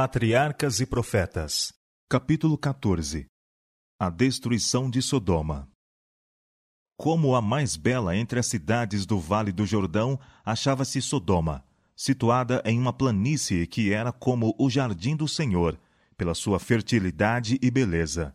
Patriarcas e Profetas, Capítulo 14 A destruição de Sodoma Como a mais bela entre as cidades do Vale do Jordão, achava-se Sodoma, situada em uma planície que era como o jardim do Senhor, pela sua fertilidade e beleza.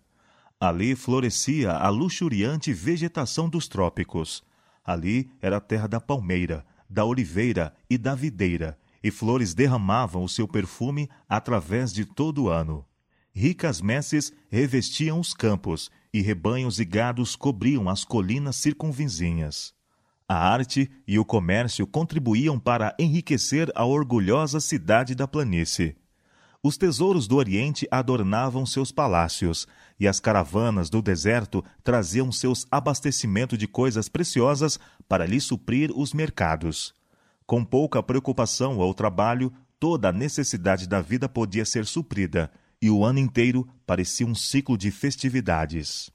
Ali florescia a luxuriante vegetação dos trópicos. Ali era a terra da palmeira, da oliveira e da videira, e flores derramavam o seu perfume através de todo o ano. Ricas messes revestiam os campos, e rebanhos e gados cobriam as colinas circunvizinhas. A arte e o comércio contribuíam para enriquecer a orgulhosa cidade da planície. Os tesouros do Oriente adornavam seus palácios, e as caravanas do deserto traziam seus abastecimentos de coisas preciosas para lhe suprir os mercados. Com pouca preocupação ao trabalho, toda a necessidade da vida podia ser suprida, e o ano inteiro parecia um ciclo de festividades.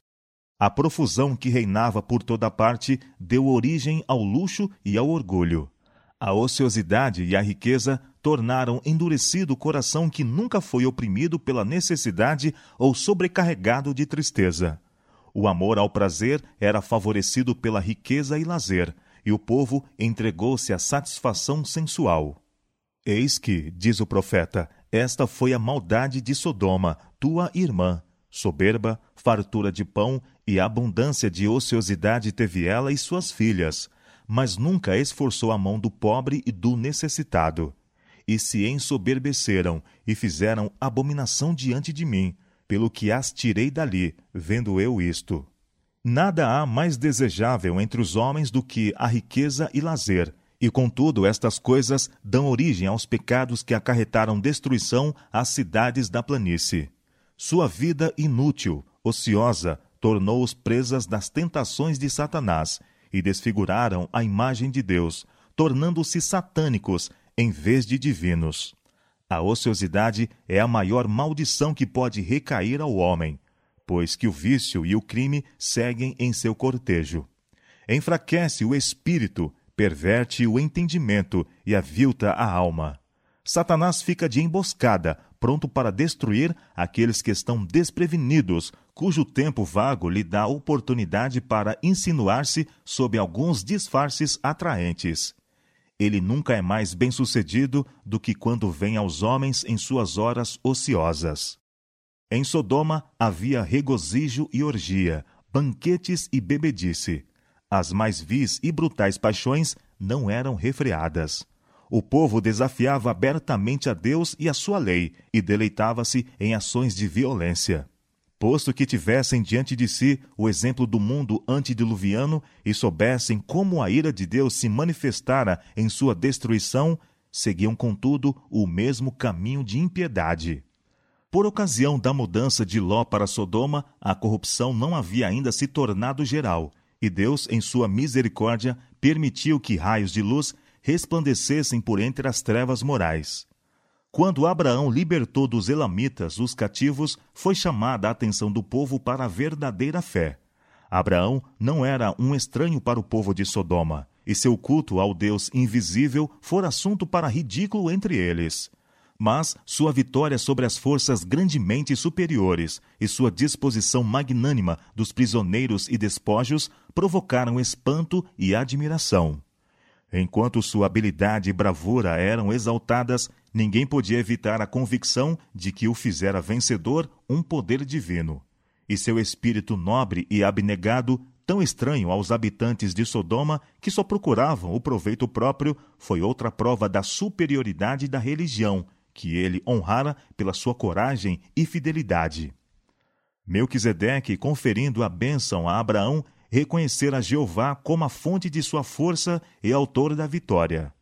A profusão que reinava por toda parte deu origem ao luxo e ao orgulho. A ociosidade e a riqueza tornaram endurecido o coração que nunca foi oprimido pela necessidade ou sobrecarregado de tristeza. O amor ao prazer era favorecido pela riqueza e lazer, e o povo entregou-se à satisfação sensual. Eis que, diz o profeta, esta foi a maldade de Sodoma, tua irmã. Soberba, fartura de pão e abundância de ociosidade teve ela e suas filhas, mas nunca esforçou a mão do pobre e do necessitado. E se ensoberbeceram e fizeram abominação diante de mim, pelo que as tirei dali, vendo eu isto. Nada há mais desejável entre os homens do que a riqueza e lazer, e contudo estas coisas dão origem aos pecados que acarretaram destruição às cidades da planície. Sua vida inútil, ociosa, tornou-os presas das tentações de Satanás e desfiguraram a imagem de Deus, tornando-se satânicos em vez de divinos. A ociosidade é a maior maldição que pode recair ao homem pois que o vício e o crime seguem em seu cortejo. Enfraquece o espírito, perverte o entendimento e avilta a alma. Satanás fica de emboscada, pronto para destruir aqueles que estão desprevenidos, cujo tempo vago lhe dá oportunidade para insinuar-se sob alguns disfarces atraentes. Ele nunca é mais bem-sucedido do que quando vem aos homens em suas horas ociosas. Em Sodoma havia regozijo e orgia, banquetes e bebedice. As mais vis e brutais paixões não eram refreadas. O povo desafiava abertamente a Deus e a sua lei e deleitava-se em ações de violência. Posto que tivessem diante de si o exemplo do mundo antediluviano e soubessem como a ira de Deus se manifestara em sua destruição, seguiam, contudo, o mesmo caminho de impiedade. Por ocasião da mudança de Ló para Sodoma, a corrupção não havia ainda se tornado geral, e Deus, em sua misericórdia, permitiu que raios de luz resplandecessem por entre as trevas morais. Quando Abraão libertou dos Elamitas os cativos, foi chamada a atenção do povo para a verdadeira fé. Abraão não era um estranho para o povo de Sodoma, e seu culto ao Deus invisível fora assunto para ridículo entre eles mas sua vitória sobre as forças grandemente superiores e sua disposição magnânima dos prisioneiros e despojos provocaram espanto e admiração. Enquanto sua habilidade e bravura eram exaltadas, ninguém podia evitar a convicção de que o fizera vencedor um poder divino. E seu espírito nobre e abnegado, tão estranho aos habitantes de Sodoma que só procuravam o proveito próprio, foi outra prova da superioridade da religião que ele honrara pela sua coragem e fidelidade. Melquisedeque, conferindo a bênção a Abraão, reconhecera Jeová como a fonte de sua força e autor da vitória.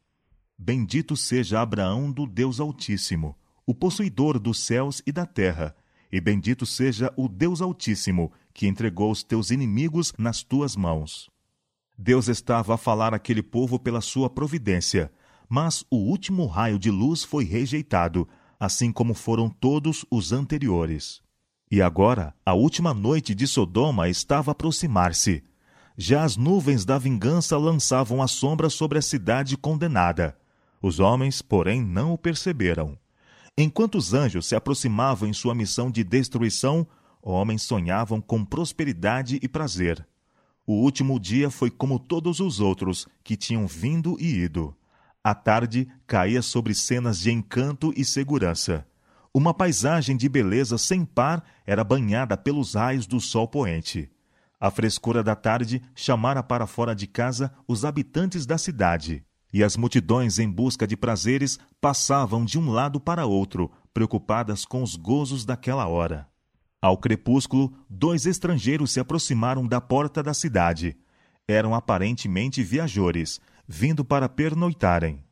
Bendito seja Abraão do Deus Altíssimo, o possuidor dos céus e da terra, e bendito seja o Deus Altíssimo, que entregou os teus inimigos nas tuas mãos. Deus estava a falar àquele povo pela sua providência, mas o último raio de luz foi rejeitado, assim como foram todos os anteriores. E agora, a última noite de Sodoma estava a aproximar-se. Já as nuvens da vingança lançavam a sombra sobre a cidade condenada. Os homens, porém, não o perceberam. Enquanto os anjos se aproximavam em sua missão de destruição, homens sonhavam com prosperidade e prazer. O último dia foi como todos os outros que tinham vindo e ido. A tarde caía sobre cenas de encanto e segurança. Uma paisagem de beleza sem par era banhada pelos raios do sol poente. A frescura da tarde chamara para fora de casa os habitantes da cidade, e as multidões em busca de prazeres passavam de um lado para outro, preocupadas com os gozos daquela hora. Ao crepúsculo, dois estrangeiros se aproximaram da porta da cidade. Eram aparentemente viajores, vindo para pernoitarem.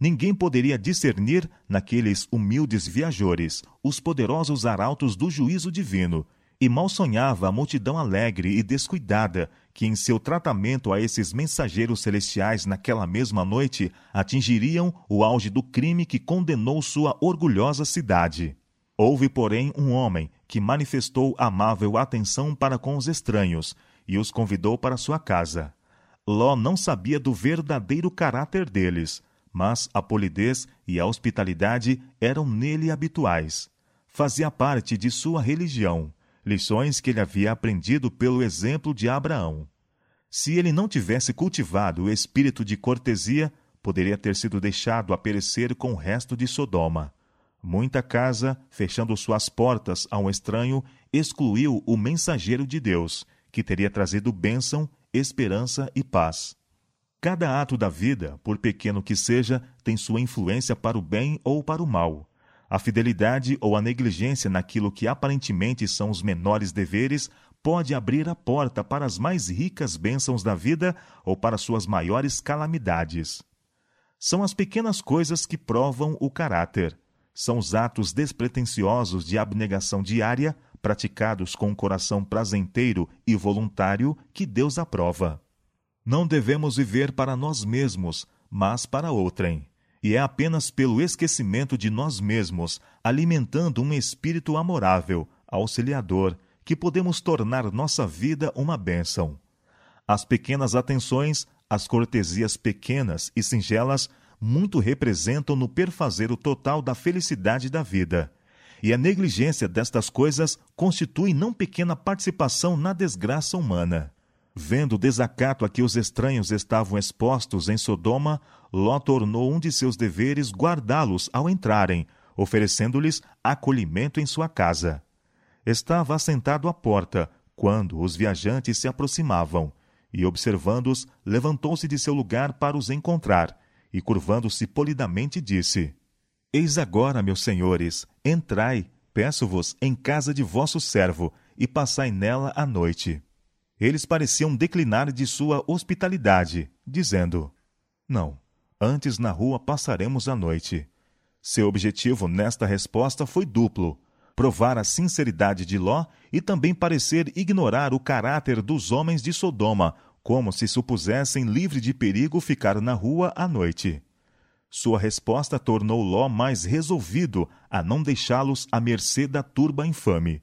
Ninguém poderia discernir, naqueles humildes viajores, os poderosos arautos do juízo divino, e mal sonhava a multidão alegre e descuidada que, em seu tratamento a esses mensageiros celestiais naquela mesma noite, atingiriam o auge do crime que condenou sua orgulhosa cidade. Houve, porém, um homem que manifestou amável atenção para com os estranhos e os convidou para sua casa. Ló não sabia do verdadeiro caráter deles, mas a polidez e a hospitalidade eram nele habituais. Fazia parte de sua religião, lições que ele havia aprendido pelo exemplo de Abraão. Se ele não tivesse cultivado o espírito de cortesia, poderia ter sido deixado a perecer com o resto de Sodoma. Muita casa, fechando suas portas a um estranho, excluiu o mensageiro de Deus, que teria trazido bênção, esperança e paz. Cada ato da vida, por pequeno que seja, tem sua influência para o bem ou para o mal. A fidelidade ou a negligência naquilo que aparentemente são os menores deveres pode abrir a porta para as mais ricas bênçãos da vida ou para suas maiores calamidades. São as pequenas coisas que provam o caráter são os atos despretensiosos de abnegação diária, praticados com um coração prazenteiro e voluntário, que Deus aprova. Não devemos viver para nós mesmos, mas para outrem. E é apenas pelo esquecimento de nós mesmos, alimentando um espírito amorável, auxiliador, que podemos tornar nossa vida uma bênção. As pequenas atenções, as cortesias pequenas e singelas muito representam no perfazer o total da felicidade da vida. E a negligência destas coisas constitui não pequena participação na desgraça humana. Vendo o desacato a que os estranhos estavam expostos em Sodoma, Ló tornou um de seus deveres guardá-los ao entrarem, oferecendo-lhes acolhimento em sua casa. Estava assentado à porta, quando os viajantes se aproximavam, e, observando-os, levantou-se de seu lugar para os encontrar, e, curvando-se polidamente, disse: Eis agora, meus senhores, entrai, peço-vos, em casa de vosso servo, e passai nela a noite. Eles pareciam declinar de sua hospitalidade, dizendo: Não, antes na rua passaremos a noite. Seu objetivo nesta resposta foi duplo: provar a sinceridade de Ló e também parecer ignorar o caráter dos homens de Sodoma, como se supusessem livre de perigo ficar na rua à noite. Sua resposta tornou Ló mais resolvido a não deixá-los à mercê da turba infame.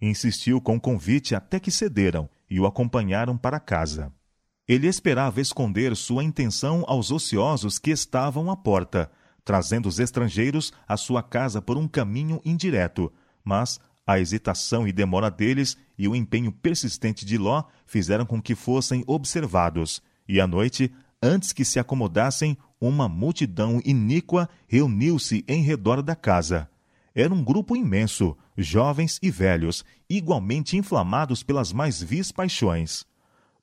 Insistiu com o convite até que cederam e o acompanharam para casa. Ele esperava esconder sua intenção aos ociosos que estavam à porta, trazendo os estrangeiros à sua casa por um caminho indireto, mas a hesitação e demora deles e o empenho persistente de Ló fizeram com que fossem observados, e à noite, antes que se acomodassem, uma multidão iníqua reuniu-se em redor da casa. Era um grupo imenso, jovens e velhos, igualmente inflamados pelas mais vis paixões.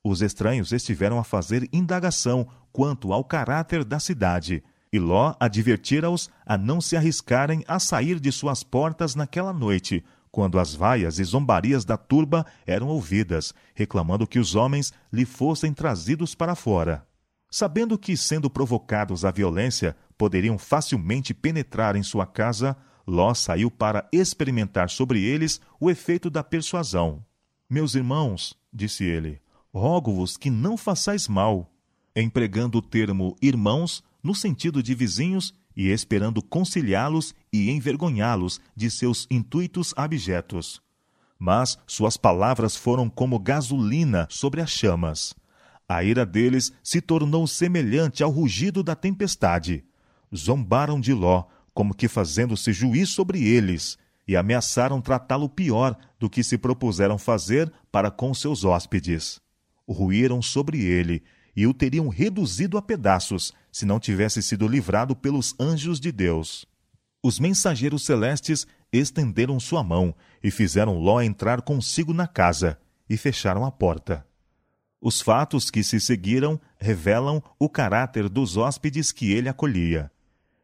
Os estranhos estiveram a fazer indagação quanto ao caráter da cidade, e Ló advertira-os a não se arriscarem a sair de suas portas naquela noite, quando as vaias e zombarias da turba eram ouvidas, reclamando que os homens lhe fossem trazidos para fora. Sabendo que, sendo provocados à violência, poderiam facilmente penetrar em sua casa, Ló saiu para experimentar sobre eles o efeito da persuasão. Meus irmãos, disse ele, rogo-vos que não façais mal. Empregando o termo irmãos, no sentido de vizinhos, e esperando conciliá-los e envergonhá-los de seus intuitos abjetos. Mas suas palavras foram como gasolina sobre as chamas. A ira deles se tornou semelhante ao rugido da tempestade. Zombaram de Ló, como que fazendo-se juiz sobre eles, e ameaçaram tratá-lo pior do que se propuseram fazer para com seus hóspedes. Ruíram sobre ele e o teriam reduzido a pedaços se não tivesse sido livrado pelos anjos de Deus. Os mensageiros celestes estenderam sua mão e fizeram Ló entrar consigo na casa e fecharam a porta. Os fatos que se seguiram revelam o caráter dos hóspedes que ele acolhia.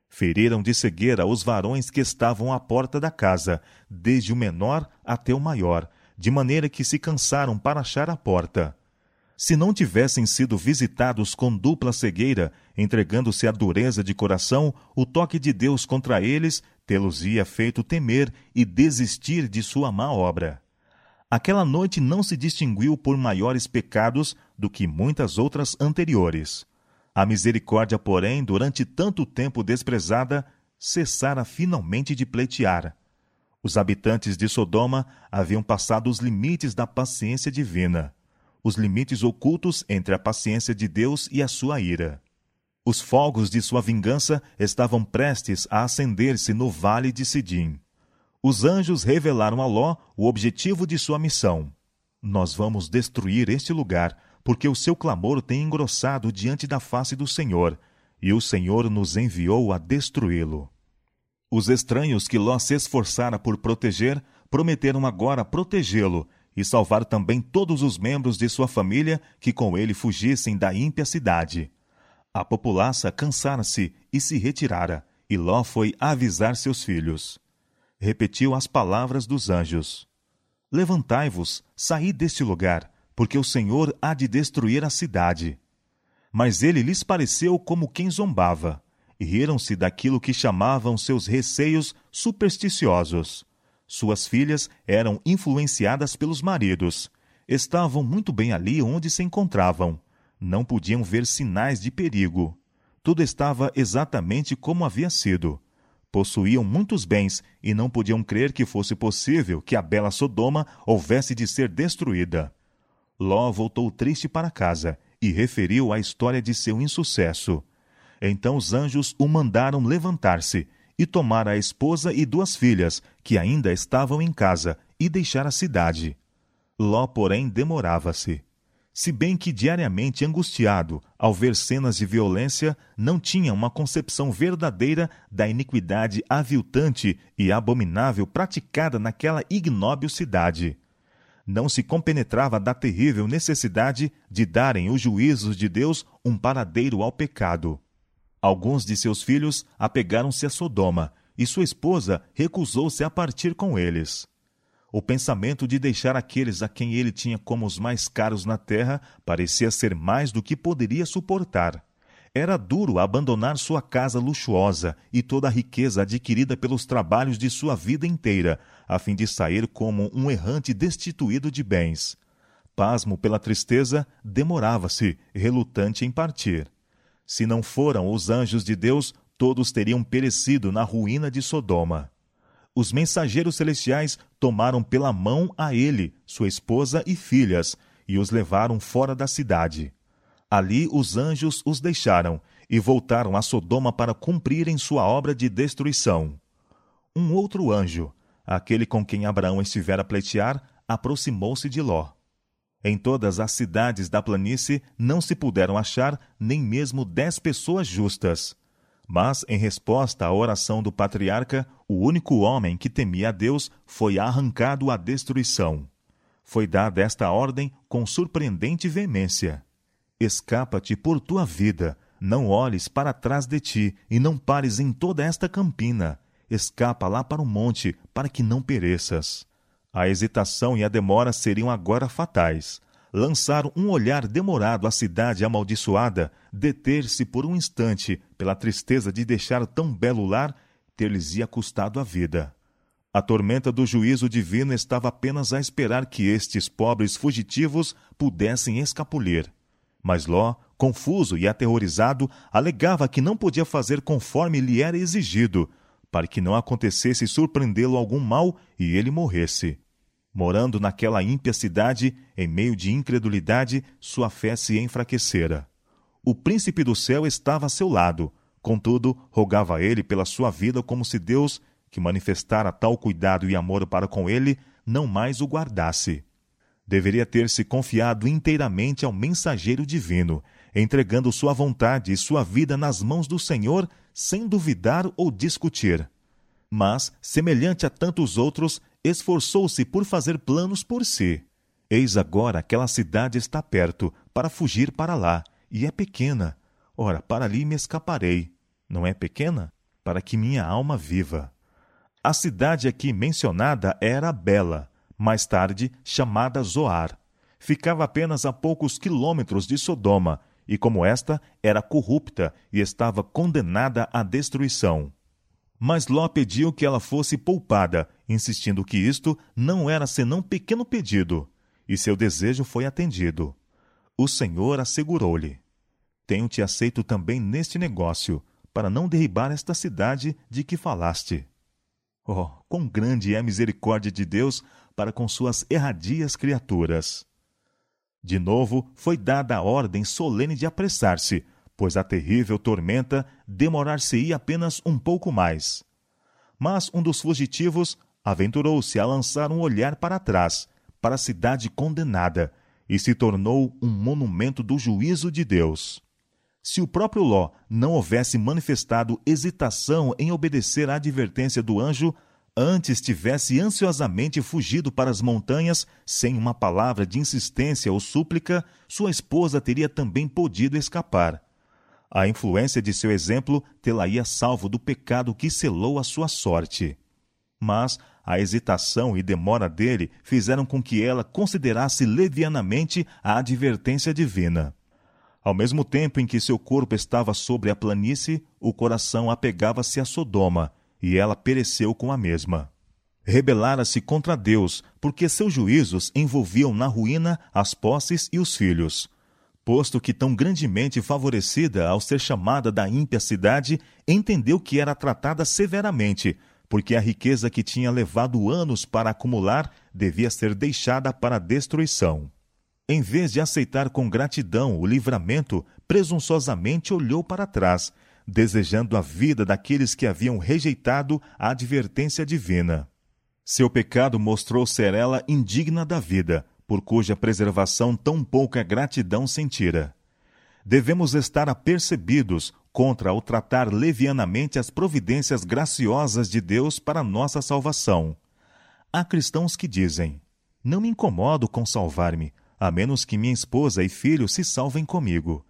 Feriram de cegueira os varões que estavam à porta da casa, desde o menor até o maior, de maneira que se cansaram para achar a porta. Se não tivessem sido visitados com dupla cegueira, entregando-se à dureza de coração, o toque de Deus contra eles tê-los-ia feito temer e desistir de sua má obra. Aquela noite não se distinguiu por maiores pecados do que muitas outras anteriores. A misericórdia, porém, durante tanto tempo desprezada, cessara finalmente de pleitear. Os habitantes de Sodoma haviam passado os limites da paciência divina, os limites ocultos entre a paciência de Deus e a sua ira. Os fogos de sua vingança estavam prestes a acender-se no vale de Sidim os anjos revelaram a Ló o objetivo de sua missão. Nós vamos destruir este lugar, porque o seu clamor tem engrossado diante da face do Senhor, e o Senhor nos enviou a destruí-lo. Os estranhos que Ló se esforçara por proteger prometeram agora protegê-lo e salvar também todos os membros de sua família que com ele fugissem da ímpia cidade. A populaça cansara-se e se retirara, e Ló foi avisar seus filhos repetiu as palavras dos anjos: Levantai-vos, saí deste lugar, porque o Senhor há de destruir a cidade. Mas ele lhes pareceu como quem zombava, e riram-se daquilo que chamavam seus receios supersticiosos. Suas filhas eram influenciadas pelos maridos. Estavam muito bem ali onde se encontravam. Não podiam ver sinais de perigo. Tudo estava exatamente como havia sido possuíam muitos bens e não podiam crer que fosse possível que a bela Sodoma houvesse de ser destruída. Ló voltou triste para casa e referiu a história de seu insucesso. Então os anjos o mandaram levantar-se e tomar a esposa e duas filhas, que ainda estavam em casa, e deixar a cidade. Ló, porém, demorava-se se bem que diariamente angustiado ao ver cenas de violência, não tinha uma concepção verdadeira da iniquidade aviltante e abominável praticada naquela ignóbil cidade. Não se compenetrava da terrível necessidade de darem os juízos de Deus um paradeiro ao pecado. Alguns de seus filhos apegaram-se a Sodoma, e sua esposa recusou-se a partir com eles. O pensamento de deixar aqueles a quem ele tinha como os mais caros na terra parecia ser mais do que poderia suportar. Era duro abandonar sua casa luxuosa e toda a riqueza adquirida pelos trabalhos de sua vida inteira, a fim de sair como um errante destituído de bens. Pasmo pela tristeza, demorava-se, relutante em partir. Se não foram os anjos de Deus, todos teriam perecido na ruína de Sodoma os mensageiros celestiais tomaram pela mão a ele, sua esposa e filhas, e os levaram fora da cidade. Ali os anjos os deixaram e voltaram a Sodoma para cumprirem sua obra de destruição. Um outro anjo, aquele com quem Abraão estivera a pleitear, aproximou-se de Ló. Em todas as cidades da planície não se puderam achar nem mesmo dez pessoas justas. Mas, em resposta à oração do patriarca, o único homem que temia a Deus foi arrancado à destruição. Foi dada esta ordem com surpreendente veemência: Escapa-te por tua vida, não olhes para trás de ti e não pares em toda esta campina. Escapa lá para o monte, para que não pereças. A hesitação e a demora seriam agora fatais lançar um olhar demorado à cidade amaldiçoada, deter-se por um instante pela tristeza de deixar tão belo lar, ter-lhes-ia custado a vida. A tormenta do juízo divino estava apenas a esperar que estes pobres fugitivos pudessem escapulir. Mas Ló, confuso e aterrorizado, alegava que não podia fazer conforme lhe era exigido, para que não acontecesse surpreendê-lo algum mal e ele morresse. Morando naquela ímpia cidade, em meio de incredulidade, sua fé se enfraquecera. O príncipe do céu estava a seu lado, Contudo, rogava ele pela sua vida como se Deus, que manifestara tal cuidado e amor para com ele, não mais o guardasse. Deveria ter-se confiado inteiramente ao mensageiro divino, entregando sua vontade e sua vida nas mãos do Senhor, sem duvidar ou discutir. Mas, semelhante a tantos outros, esforçou-se por fazer planos por si. Eis agora aquela cidade está perto, para fugir para lá, e é pequena. Ora, para ali me escaparei. Não é pequena? Para que minha alma viva. A cidade aqui mencionada era Bela, mais tarde chamada Zoar. Ficava apenas a poucos quilômetros de Sodoma, e como esta era corrupta e estava condenada à destruição. Mas Ló pediu que ela fosse poupada, insistindo que isto não era senão pequeno pedido, e seu desejo foi atendido. O Senhor assegurou-lhe: Tenho-te aceito também neste negócio, para não derribar esta cidade de que falaste. Oh, quão grande é a misericórdia de Deus para com suas erradias criaturas! De novo foi dada a ordem solene de apressar-se, pois a terrível tormenta demorar-se-ia apenas um pouco mais. Mas um dos fugitivos aventurou-se a lançar um olhar para trás, para a cidade condenada, e se tornou um monumento do juízo de Deus. Se o próprio Ló não houvesse manifestado hesitação em obedecer à advertência do anjo, antes tivesse ansiosamente fugido para as montanhas, sem uma palavra de insistência ou súplica, sua esposa teria também podido escapar. A influência de seu exemplo tê-la-ia salvo do pecado que selou a sua sorte. Mas a hesitação e demora dele fizeram com que ela considerasse levianamente a advertência divina. Ao mesmo tempo em que seu corpo estava sobre a planície, o coração apegava-se a Sodoma, e ela pereceu com a mesma. Rebelara-se contra Deus, porque seus juízos envolviam na ruína as posses e os filhos. Posto que tão grandemente favorecida ao ser chamada da ímpia cidade, entendeu que era tratada severamente, porque a riqueza que tinha levado anos para acumular devia ser deixada para destruição. Em vez de aceitar com gratidão o livramento, presunçosamente olhou para trás, desejando a vida daqueles que haviam rejeitado a advertência divina. Seu pecado mostrou ser ela indigna da vida, por cuja preservação tão pouca gratidão sentira. Devemos estar apercebidos contra o tratar levianamente as providências graciosas de Deus para nossa salvação. Há cristãos que dizem: Não me incomodo com salvar-me, a menos que minha esposa e filho se salvem comigo.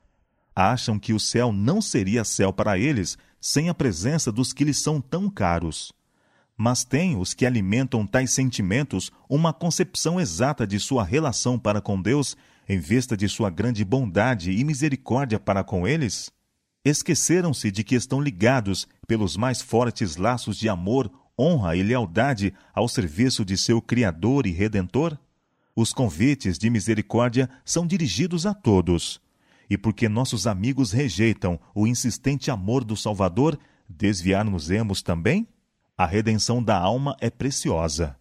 Acham que o céu não seria céu para eles sem a presença dos que lhes são tão caros. Mas têm os que alimentam tais sentimentos uma concepção exata de sua relação para com Deus, em vista de sua grande bondade e misericórdia para com eles? Esqueceram-se de que estão ligados pelos mais fortes laços de amor, honra e lealdade ao serviço de seu Criador e Redentor? Os convites de misericórdia são dirigidos a todos. E porque nossos amigos rejeitam o insistente amor do Salvador, desviar-nos-emos também? A redenção da alma é preciosa.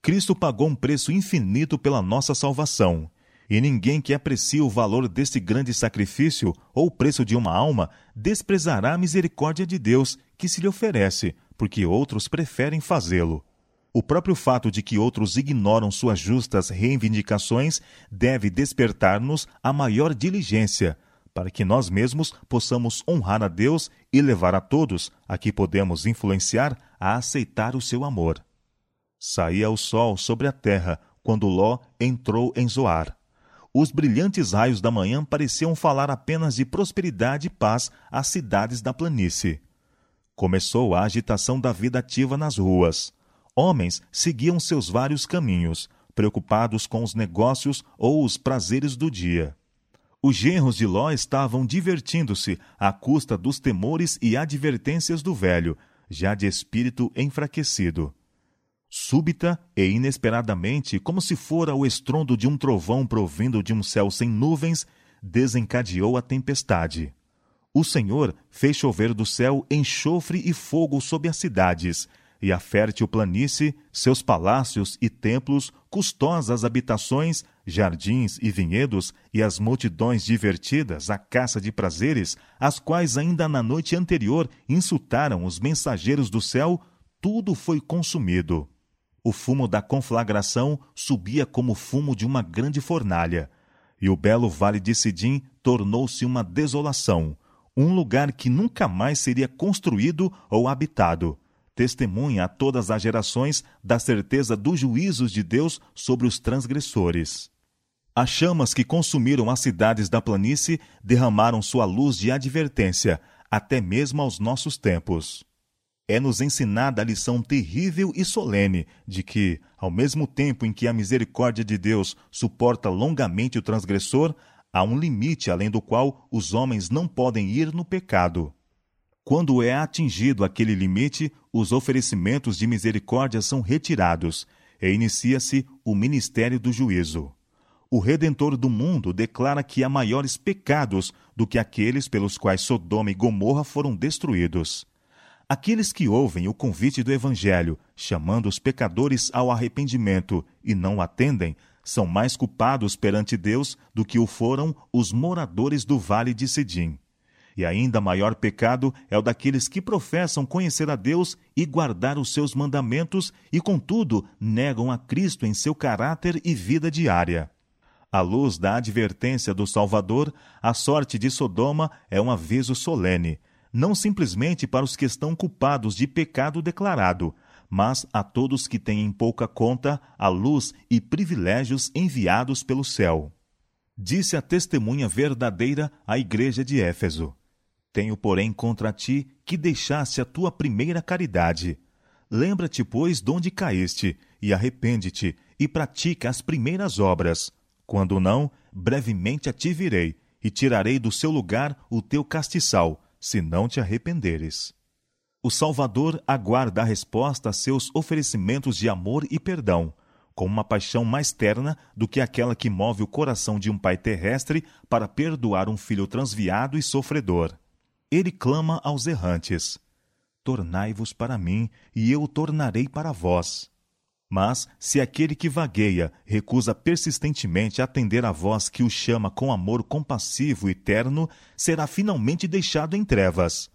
Cristo pagou um preço infinito pela nossa salvação. E ninguém que aprecie o valor deste grande sacrifício ou o preço de uma alma desprezará a misericórdia de Deus que se lhe oferece, porque outros preferem fazê-lo. O próprio fato de que outros ignoram suas justas reivindicações deve despertar-nos a maior diligência, para que nós mesmos possamos honrar a Deus e levar a todos, a que podemos influenciar, a aceitar o seu amor. Saía o sol sobre a terra quando Ló entrou em Zoar. Os brilhantes raios da manhã pareciam falar apenas de prosperidade e paz às cidades da planície. Começou a agitação da vida ativa nas ruas homens seguiam seus vários caminhos, preocupados com os negócios ou os prazeres do dia. Os genros de Ló estavam divertindo-se à custa dos temores e advertências do velho, já de espírito enfraquecido. Súbita e inesperadamente, como se fora o estrondo de um trovão provindo de um céu sem nuvens, desencadeou a tempestade. O Senhor fez chover do céu enxofre e fogo sobre as cidades, e a fértil planície, seus palácios e templos, custosas habitações, jardins e vinhedos, e as multidões divertidas à caça de prazeres, as quais ainda na noite anterior insultaram os mensageiros do céu, tudo foi consumido. O fumo da conflagração subia como fumo de uma grande fornalha, e o belo vale de Sidim tornou-se uma desolação, um lugar que nunca mais seria construído ou habitado. Testemunha a todas as gerações da certeza dos juízos de Deus sobre os transgressores. As chamas que consumiram as cidades da planície derramaram sua luz de advertência, até mesmo aos nossos tempos é-nos ensinada a lição terrível e solene de que, ao mesmo tempo em que a misericórdia de Deus suporta longamente o transgressor, há um limite além do qual os homens não podem ir no pecado. Quando é atingido aquele limite, os oferecimentos de misericórdia são retirados e inicia-se o ministério do juízo. O Redentor do mundo declara que há maiores pecados do que aqueles pelos quais Sodoma e Gomorra foram destruídos. Aqueles que ouvem o convite do Evangelho, chamando os pecadores ao arrependimento e não atendem, são mais culpados perante Deus do que o foram os moradores do vale de Sidim. E ainda maior pecado é o daqueles que professam conhecer a Deus e guardar os seus mandamentos e, contudo, negam a Cristo em seu caráter e vida diária. À luz da advertência do Salvador, a sorte de Sodoma é um aviso solene não simplesmente para os que estão culpados de pecado declarado, mas a todos que têm em pouca conta a luz e privilégios enviados pelo céu. Disse a testemunha verdadeira à igreja de Éfeso: Tenho, porém, contra ti que deixaste a tua primeira caridade. Lembra-te, pois, de onde caíste, e arrepende-te, e pratica as primeiras obras. Quando não, brevemente a virei, e tirarei do seu lugar o teu castiçal, se não te arrependeres. O Salvador aguarda a resposta a seus oferecimentos de amor e perdão, com uma paixão mais terna do que aquela que move o coração de um pai terrestre para perdoar um filho transviado e sofredor. Ele clama aos errantes: Tornai-vos para mim, e eu tornarei para vós. Mas, se aquele que vagueia recusa persistentemente atender a voz que o chama com amor compassivo e terno, será finalmente deixado em trevas.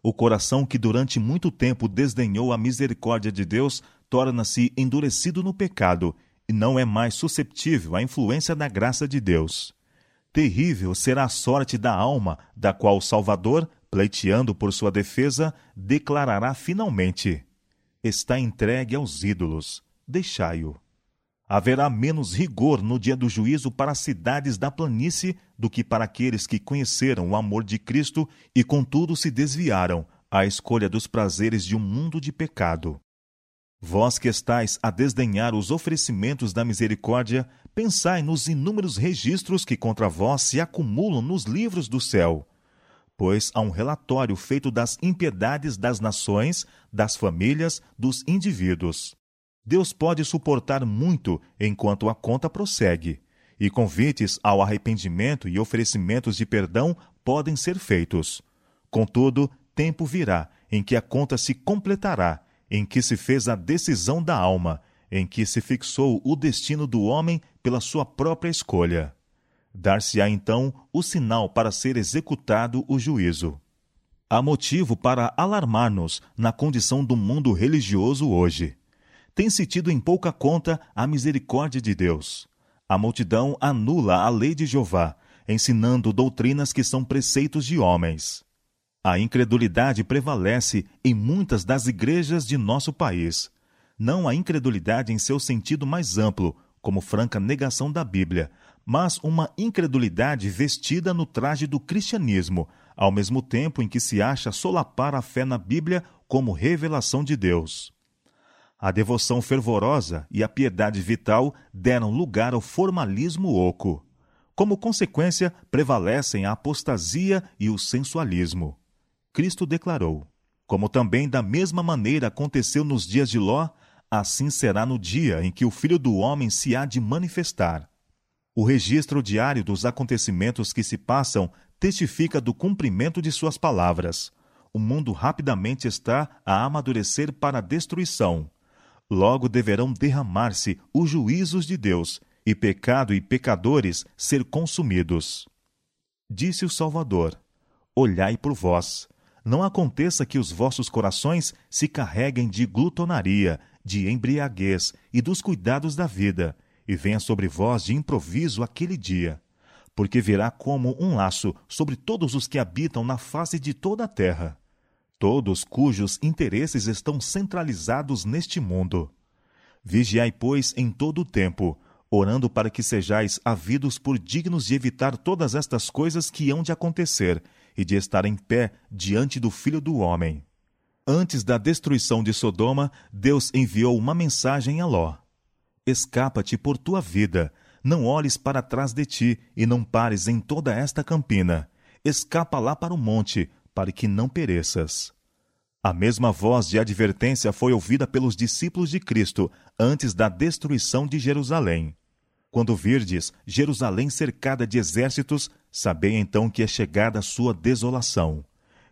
O coração que durante muito tempo desdenhou a misericórdia de Deus torna-se endurecido no pecado e não é mais susceptível à influência da graça de Deus. Terrível será a sorte da alma, da qual o Salvador, pleiteando por sua defesa, declarará finalmente: Está entregue aos ídolos deixai-o. Haverá menos rigor no dia do juízo para as cidades da planície do que para aqueles que conheceram o amor de Cristo e, contudo, se desviaram à escolha dos prazeres de um mundo de pecado. Vós que estáis a desdenhar os oferecimentos da misericórdia, pensai nos inúmeros registros que contra vós se acumulam nos livros do céu. Pois há um relatório feito das impiedades das nações, das famílias, dos indivíduos. Deus pode suportar muito enquanto a conta prossegue, e convites ao arrependimento e oferecimentos de perdão podem ser feitos. Contudo, tempo virá em que a conta se completará, em que se fez a decisão da alma, em que se fixou o destino do homem pela sua própria escolha. Dar-se-á então o sinal para ser executado o juízo. Há motivo para alarmar-nos na condição do mundo religioso hoje tem-se tido em pouca conta a misericórdia de Deus. A multidão anula a lei de Jeová, ensinando doutrinas que são preceitos de homens. A incredulidade prevalece em muitas das igrejas de nosso país. Não a incredulidade em seu sentido mais amplo, como franca negação da Bíblia, mas uma incredulidade vestida no traje do cristianismo, ao mesmo tempo em que se acha solapar a fé na Bíblia como revelação de Deus. A devoção fervorosa e a piedade vital deram lugar ao formalismo oco. Como consequência, prevalecem a apostasia e o sensualismo. Cristo declarou: Como também da mesma maneira aconteceu nos dias de Ló, assim será no dia em que o Filho do Homem se há de manifestar. O registro diário dos acontecimentos que se passam testifica do cumprimento de suas palavras. o mundo rapidamente está a amadurecer para a destruição. Logo deverão derramar-se os juízos de Deus, e pecado e pecadores ser consumidos. Disse o Salvador: Olhai por vós. Não aconteça que os vossos corações se carreguem de glutonaria, de embriaguez e dos cuidados da vida, e venha sobre vós de improviso aquele dia. Porque virá como um laço sobre todos os que habitam na face de toda a terra todos cujos interesses estão centralizados neste mundo. Vigiai, pois, em todo o tempo, orando para que sejais havidos por dignos de evitar todas estas coisas que hão de acontecer e de estar em pé diante do Filho do Homem. Antes da destruição de Sodoma, Deus enviou uma mensagem a Ló: Escapa-te por tua vida, não olhes para trás de ti e não pares em toda esta campina. Escapa lá para o monte, para que não pereças. A mesma voz de advertência foi ouvida pelos discípulos de Cristo antes da destruição de Jerusalém. Quando virdes Jerusalém cercada de exércitos, sabei então que é chegada a sua desolação.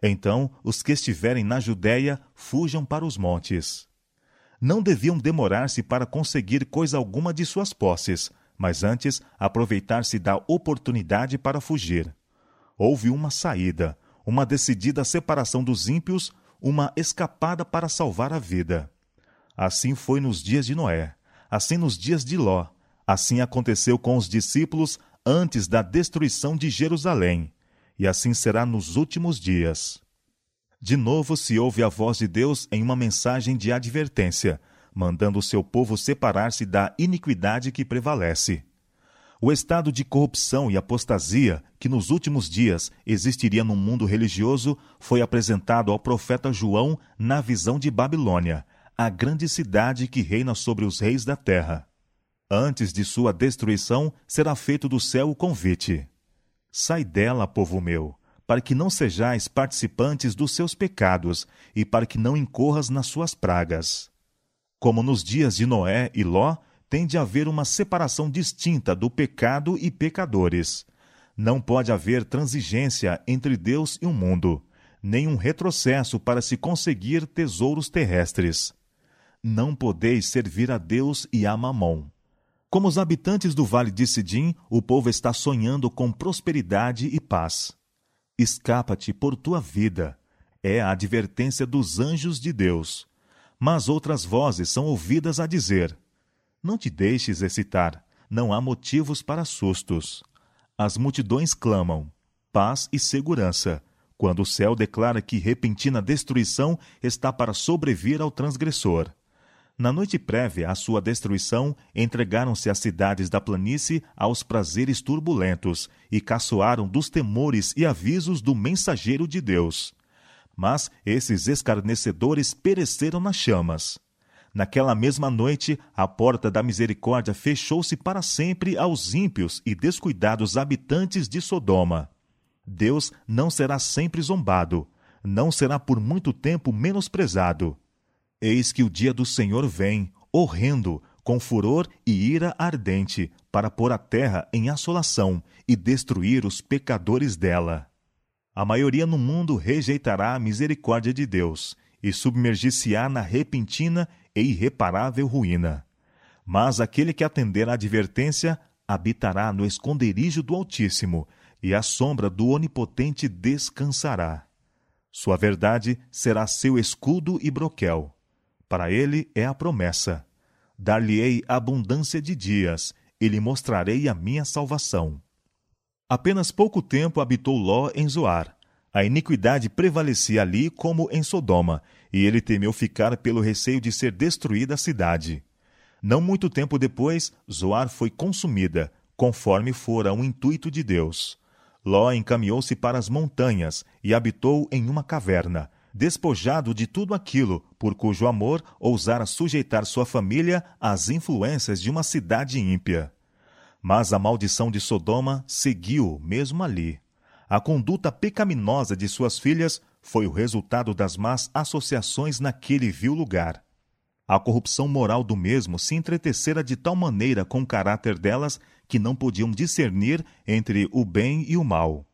Então os que estiverem na Judéia fujam para os montes. Não deviam demorar-se para conseguir coisa alguma de suas posses, mas antes aproveitar-se da oportunidade para fugir. Houve uma saída, uma decidida separação dos ímpios, uma escapada para salvar a vida. Assim foi nos dias de Noé, assim nos dias de Ló, assim aconteceu com os discípulos antes da destruição de Jerusalém, e assim será nos últimos dias. De novo se ouve a voz de Deus em uma mensagem de advertência, mandando o seu povo separar-se da iniquidade que prevalece. O estado de corrupção e apostasia que nos últimos dias existiria no mundo religioso foi apresentado ao profeta João na visão de Babilônia, a grande cidade que reina sobre os reis da terra. Antes de sua destruição, será feito do céu o convite: Sai dela, povo meu, para que não sejais participantes dos seus pecados e para que não incorras nas suas pragas. Como nos dias de Noé e Ló, tem de haver uma separação distinta do pecado e pecadores. Não pode haver transigência entre Deus e o mundo, nem um retrocesso para se conseguir tesouros terrestres. Não podeis servir a Deus e a Mamon. Como os habitantes do vale de Sidim, o povo está sonhando com prosperidade e paz. Escapa-te por tua vida. É a advertência dos anjos de Deus. Mas outras vozes são ouvidas a dizer: não te deixes excitar, não há motivos para sustos. As multidões clamam paz e segurança, quando o céu declara que repentina destruição está para sobrevir ao transgressor. Na noite prévia à sua destruição, entregaram-se as cidades da planície aos prazeres turbulentos e caçoaram dos temores e avisos do mensageiro de Deus. Mas esses escarnecedores pereceram nas chamas. Naquela mesma noite, a porta da misericórdia fechou-se para sempre aos ímpios e descuidados habitantes de Sodoma. Deus não será sempre zombado, não será por muito tempo menosprezado. Eis que o dia do Senhor vem, horrendo, com furor e ira ardente, para pôr a terra em assolação e destruir os pecadores dela. A maioria no mundo rejeitará a misericórdia de Deus e submergir-se-á na repentina e irreparável ruína. Mas aquele que atender à advertência habitará no esconderijo do Altíssimo, e à sombra do Onipotente descansará. Sua verdade será seu escudo e broquel. Para ele é a promessa: Dar-lhe-ei abundância de dias, e lhe mostrarei a minha salvação. Apenas pouco tempo habitou Ló em Zoar, a iniquidade prevalecia ali como em Sodoma, e ele temeu ficar pelo receio de ser destruída a cidade. Não muito tempo depois, Zoar foi consumida, conforme fora um intuito de Deus. Ló encaminhou-se para as montanhas e habitou em uma caverna, despojado de tudo aquilo por cujo amor ousara sujeitar sua família às influências de uma cidade ímpia. Mas a maldição de Sodoma seguiu mesmo ali. A conduta pecaminosa de suas filhas foi o resultado das más associações naquele vil lugar. A corrupção moral do mesmo se entretecera de tal maneira com o caráter delas que não podiam discernir entre o bem e o mal.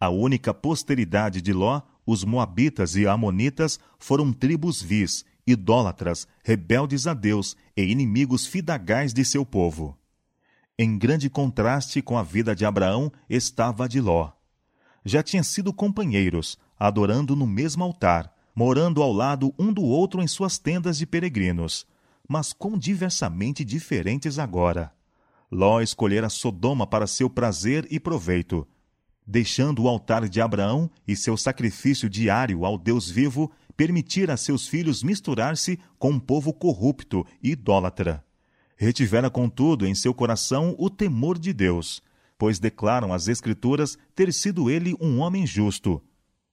A única posteridade de Ló, os Moabitas e Amonitas foram tribos vis, idólatras, rebeldes a Deus e inimigos fidagais de seu povo. Em grande contraste com a vida de Abraão estava de Ló. Já tinham sido companheiros, adorando no mesmo altar, morando ao lado um do outro em suas tendas de peregrinos, mas quão diversamente diferentes agora. Ló escolhera Sodoma para seu prazer e proveito, deixando o altar de Abraão e seu sacrifício diário ao Deus vivo, permitir a seus filhos misturar-se com um povo corrupto e idólatra. Retivera, contudo, em seu coração o temor de Deus, pois declaram as Escrituras ter sido ele um homem justo,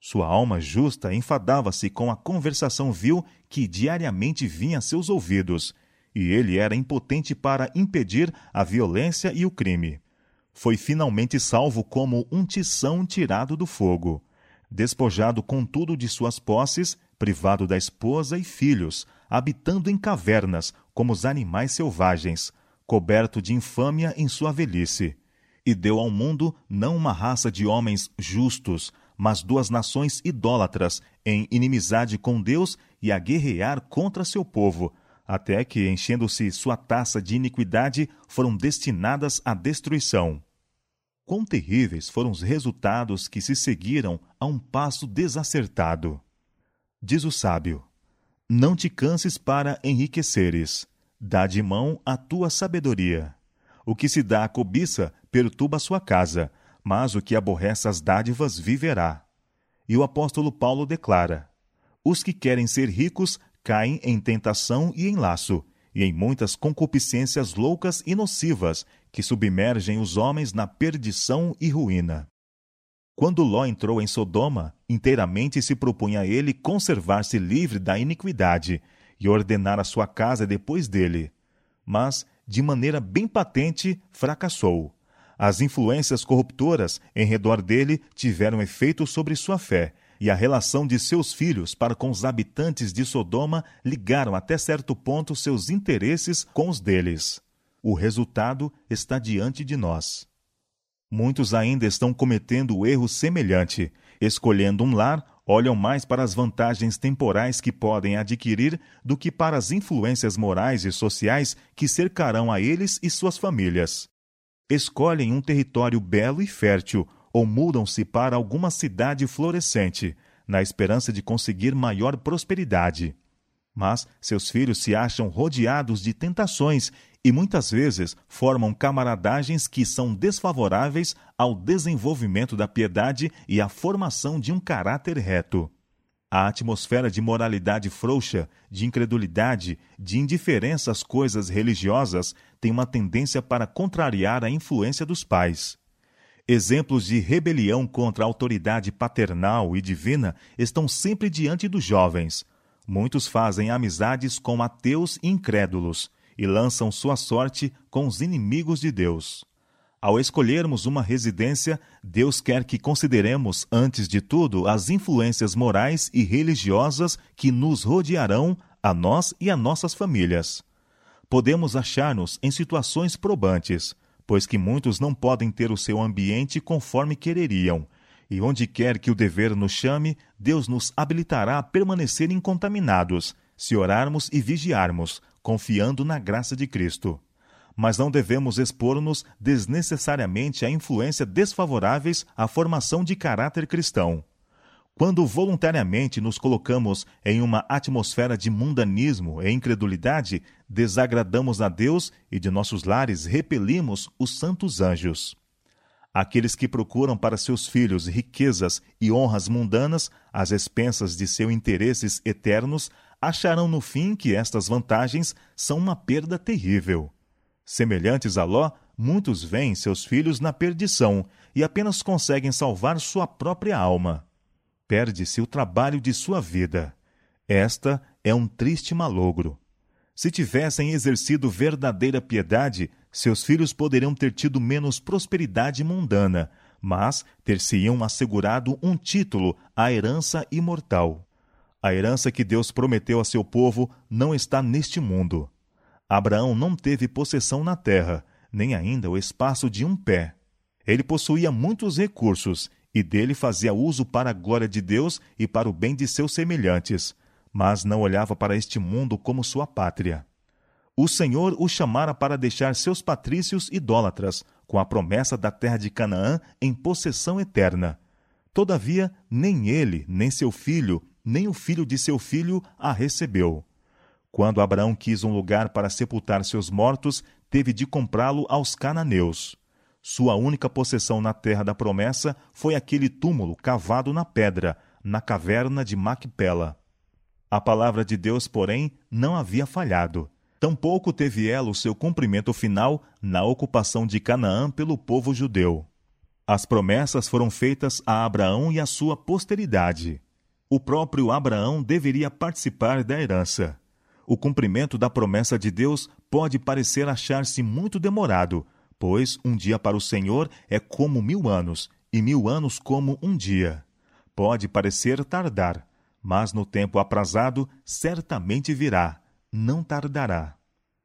sua alma justa enfadava-se com a conversação vil que diariamente vinha a seus ouvidos, e ele era impotente para impedir a violência e o crime. Foi finalmente salvo como um tição tirado do fogo. Despojado contudo de suas posses, privado da esposa e filhos, habitando em cavernas como os animais selvagens, coberto de infâmia em sua velhice. E deu ao mundo não uma raça de homens justos, mas duas nações idólatras, em inimizade com Deus e a guerrear contra seu povo, até que, enchendo-se sua taça de iniquidade, foram destinadas à destruição. Quão terríveis foram os resultados que se seguiram a um passo desacertado. Diz o sábio: Não te canses para enriqueceres, dá de mão a tua sabedoria. O que se dá à cobiça perturba sua casa, mas o que aborrece as dádivas viverá. E o apóstolo Paulo declara: Os que querem ser ricos caem em tentação e em laço, e em muitas concupiscências loucas e nocivas que submergem os homens na perdição e ruína. Quando Ló entrou em Sodoma, inteiramente se propunha ele conservar-se livre da iniquidade e ordenar a sua casa depois dele. Mas, de maneira bem patente, fracassou as influências corruptoras em redor dele tiveram efeito sobre sua fé, e a relação de seus filhos para com os habitantes de Sodoma ligaram até certo ponto seus interesses com os deles. O resultado está diante de nós. Muitos ainda estão cometendo o erro semelhante. Escolhendo um lar, olham mais para as vantagens temporais que podem adquirir do que para as influências morais e sociais que cercarão a eles e suas famílias escolhem um território belo e fértil ou mudam-se para alguma cidade florescente, na esperança de conseguir maior prosperidade. Mas seus filhos se acham rodeados de tentações e muitas vezes formam camaradagens que são desfavoráveis ao desenvolvimento da piedade e à formação de um caráter reto. A atmosfera de moralidade frouxa, de incredulidade, de indiferença às coisas religiosas tem uma tendência para contrariar a influência dos pais. Exemplos de rebelião contra a autoridade paternal e divina estão sempre diante dos jovens. Muitos fazem amizades com ateus incrédulos e lançam sua sorte com os inimigos de Deus. Ao escolhermos uma residência, Deus quer que consideremos, antes de tudo, as influências morais e religiosas que nos rodearão, a nós e a nossas famílias. Podemos achar-nos em situações probantes, pois que muitos não podem ter o seu ambiente conforme quereriam, e onde quer que o dever nos chame, Deus nos habilitará a permanecer incontaminados, se orarmos e vigiarmos, confiando na graça de Cristo mas não devemos expor-nos desnecessariamente a influências desfavoráveis à formação de caráter cristão. Quando voluntariamente nos colocamos em uma atmosfera de mundanismo e incredulidade, desagradamos a Deus e de nossos lares repelimos os santos anjos. Aqueles que procuram para seus filhos riquezas e honras mundanas às expensas de seus interesses eternos acharão no fim que estas vantagens são uma perda terrível. Semelhantes a Ló, muitos veem seus filhos na perdição e apenas conseguem salvar sua própria alma. Perde-se o trabalho de sua vida. Esta é um triste malogro. Se tivessem exercido verdadeira piedade, seus filhos poderiam ter tido menos prosperidade mundana, mas ter-se-iam assegurado um título à herança imortal. A herança que Deus prometeu a seu povo não está neste mundo. Abraão não teve possessão na terra, nem ainda o espaço de um pé. Ele possuía muitos recursos e dele fazia uso para a glória de Deus e para o bem de seus semelhantes, mas não olhava para este mundo como sua pátria. O Senhor o chamara para deixar seus patrícios idólatras, com a promessa da terra de Canaã em possessão eterna. Todavia, nem ele, nem seu filho, nem o filho de seu filho a recebeu. Quando Abraão quis um lugar para sepultar seus mortos, teve de comprá-lo aos cananeus. Sua única possessão na terra da promessa foi aquele túmulo cavado na pedra, na caverna de Macpela. A palavra de Deus, porém, não havia falhado. Tampouco teve ela o seu cumprimento final na ocupação de Canaã pelo povo judeu. As promessas foram feitas a Abraão e à sua posteridade. O próprio Abraão deveria participar da herança. O cumprimento da promessa de Deus pode parecer achar-se muito demorado, Pois um dia para o Senhor é como mil anos, e mil anos como um dia. Pode parecer tardar, mas no tempo aprazado certamente virá, não tardará.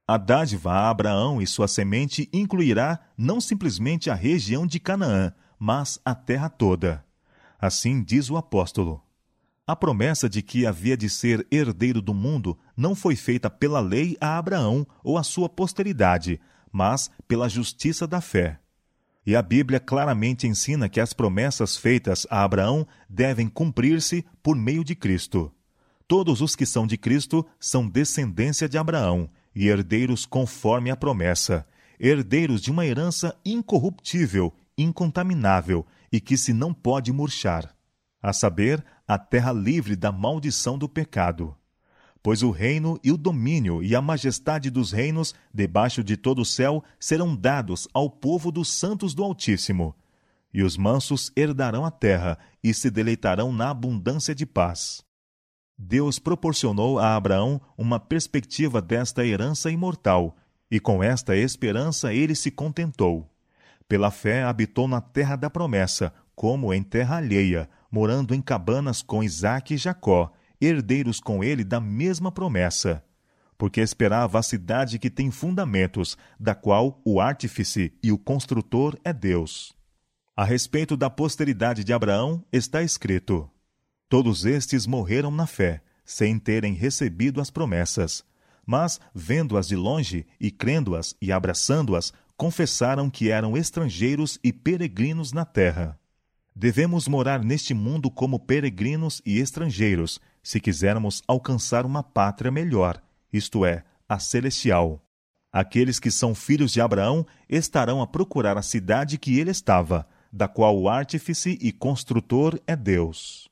A dádiva a Abraão e sua semente incluirá não simplesmente a região de Canaã, mas a terra toda. Assim diz o apóstolo. A promessa de que havia de ser herdeiro do mundo não foi feita pela lei a Abraão ou a sua posteridade, mas pela justiça da fé. E a Bíblia claramente ensina que as promessas feitas a Abraão devem cumprir-se por meio de Cristo. Todos os que são de Cristo são descendência de Abraão e herdeiros conforme a promessa, herdeiros de uma herança incorruptível, incontaminável e que se não pode murchar, a saber, a terra livre da maldição do pecado pois o reino e o domínio e a majestade dos reinos debaixo de todo o céu serão dados ao povo dos santos do Altíssimo. E os mansos herdarão a terra e se deleitarão na abundância de paz. Deus proporcionou a Abraão uma perspectiva desta herança imortal, e com esta esperança ele se contentou. Pela fé habitou na terra da promessa, como em terra alheia, morando em cabanas com Isaque e Jacó, herdeiros com ele da mesma promessa, porque esperava a cidade que tem fundamentos, da qual o artífice e o construtor é Deus. A respeito da posteridade de Abraão está escrito: Todos estes morreram na fé, sem terem recebido as promessas, mas, vendo-as de longe e crendo-as e abraçando-as, confessaram que eram estrangeiros e peregrinos na terra. Devemos morar neste mundo como peregrinos e estrangeiros, se quisermos alcançar uma pátria melhor, isto é, a celestial. Aqueles que são filhos de Abraão estarão a procurar a cidade que ele estava, da qual o artífice e construtor é Deus.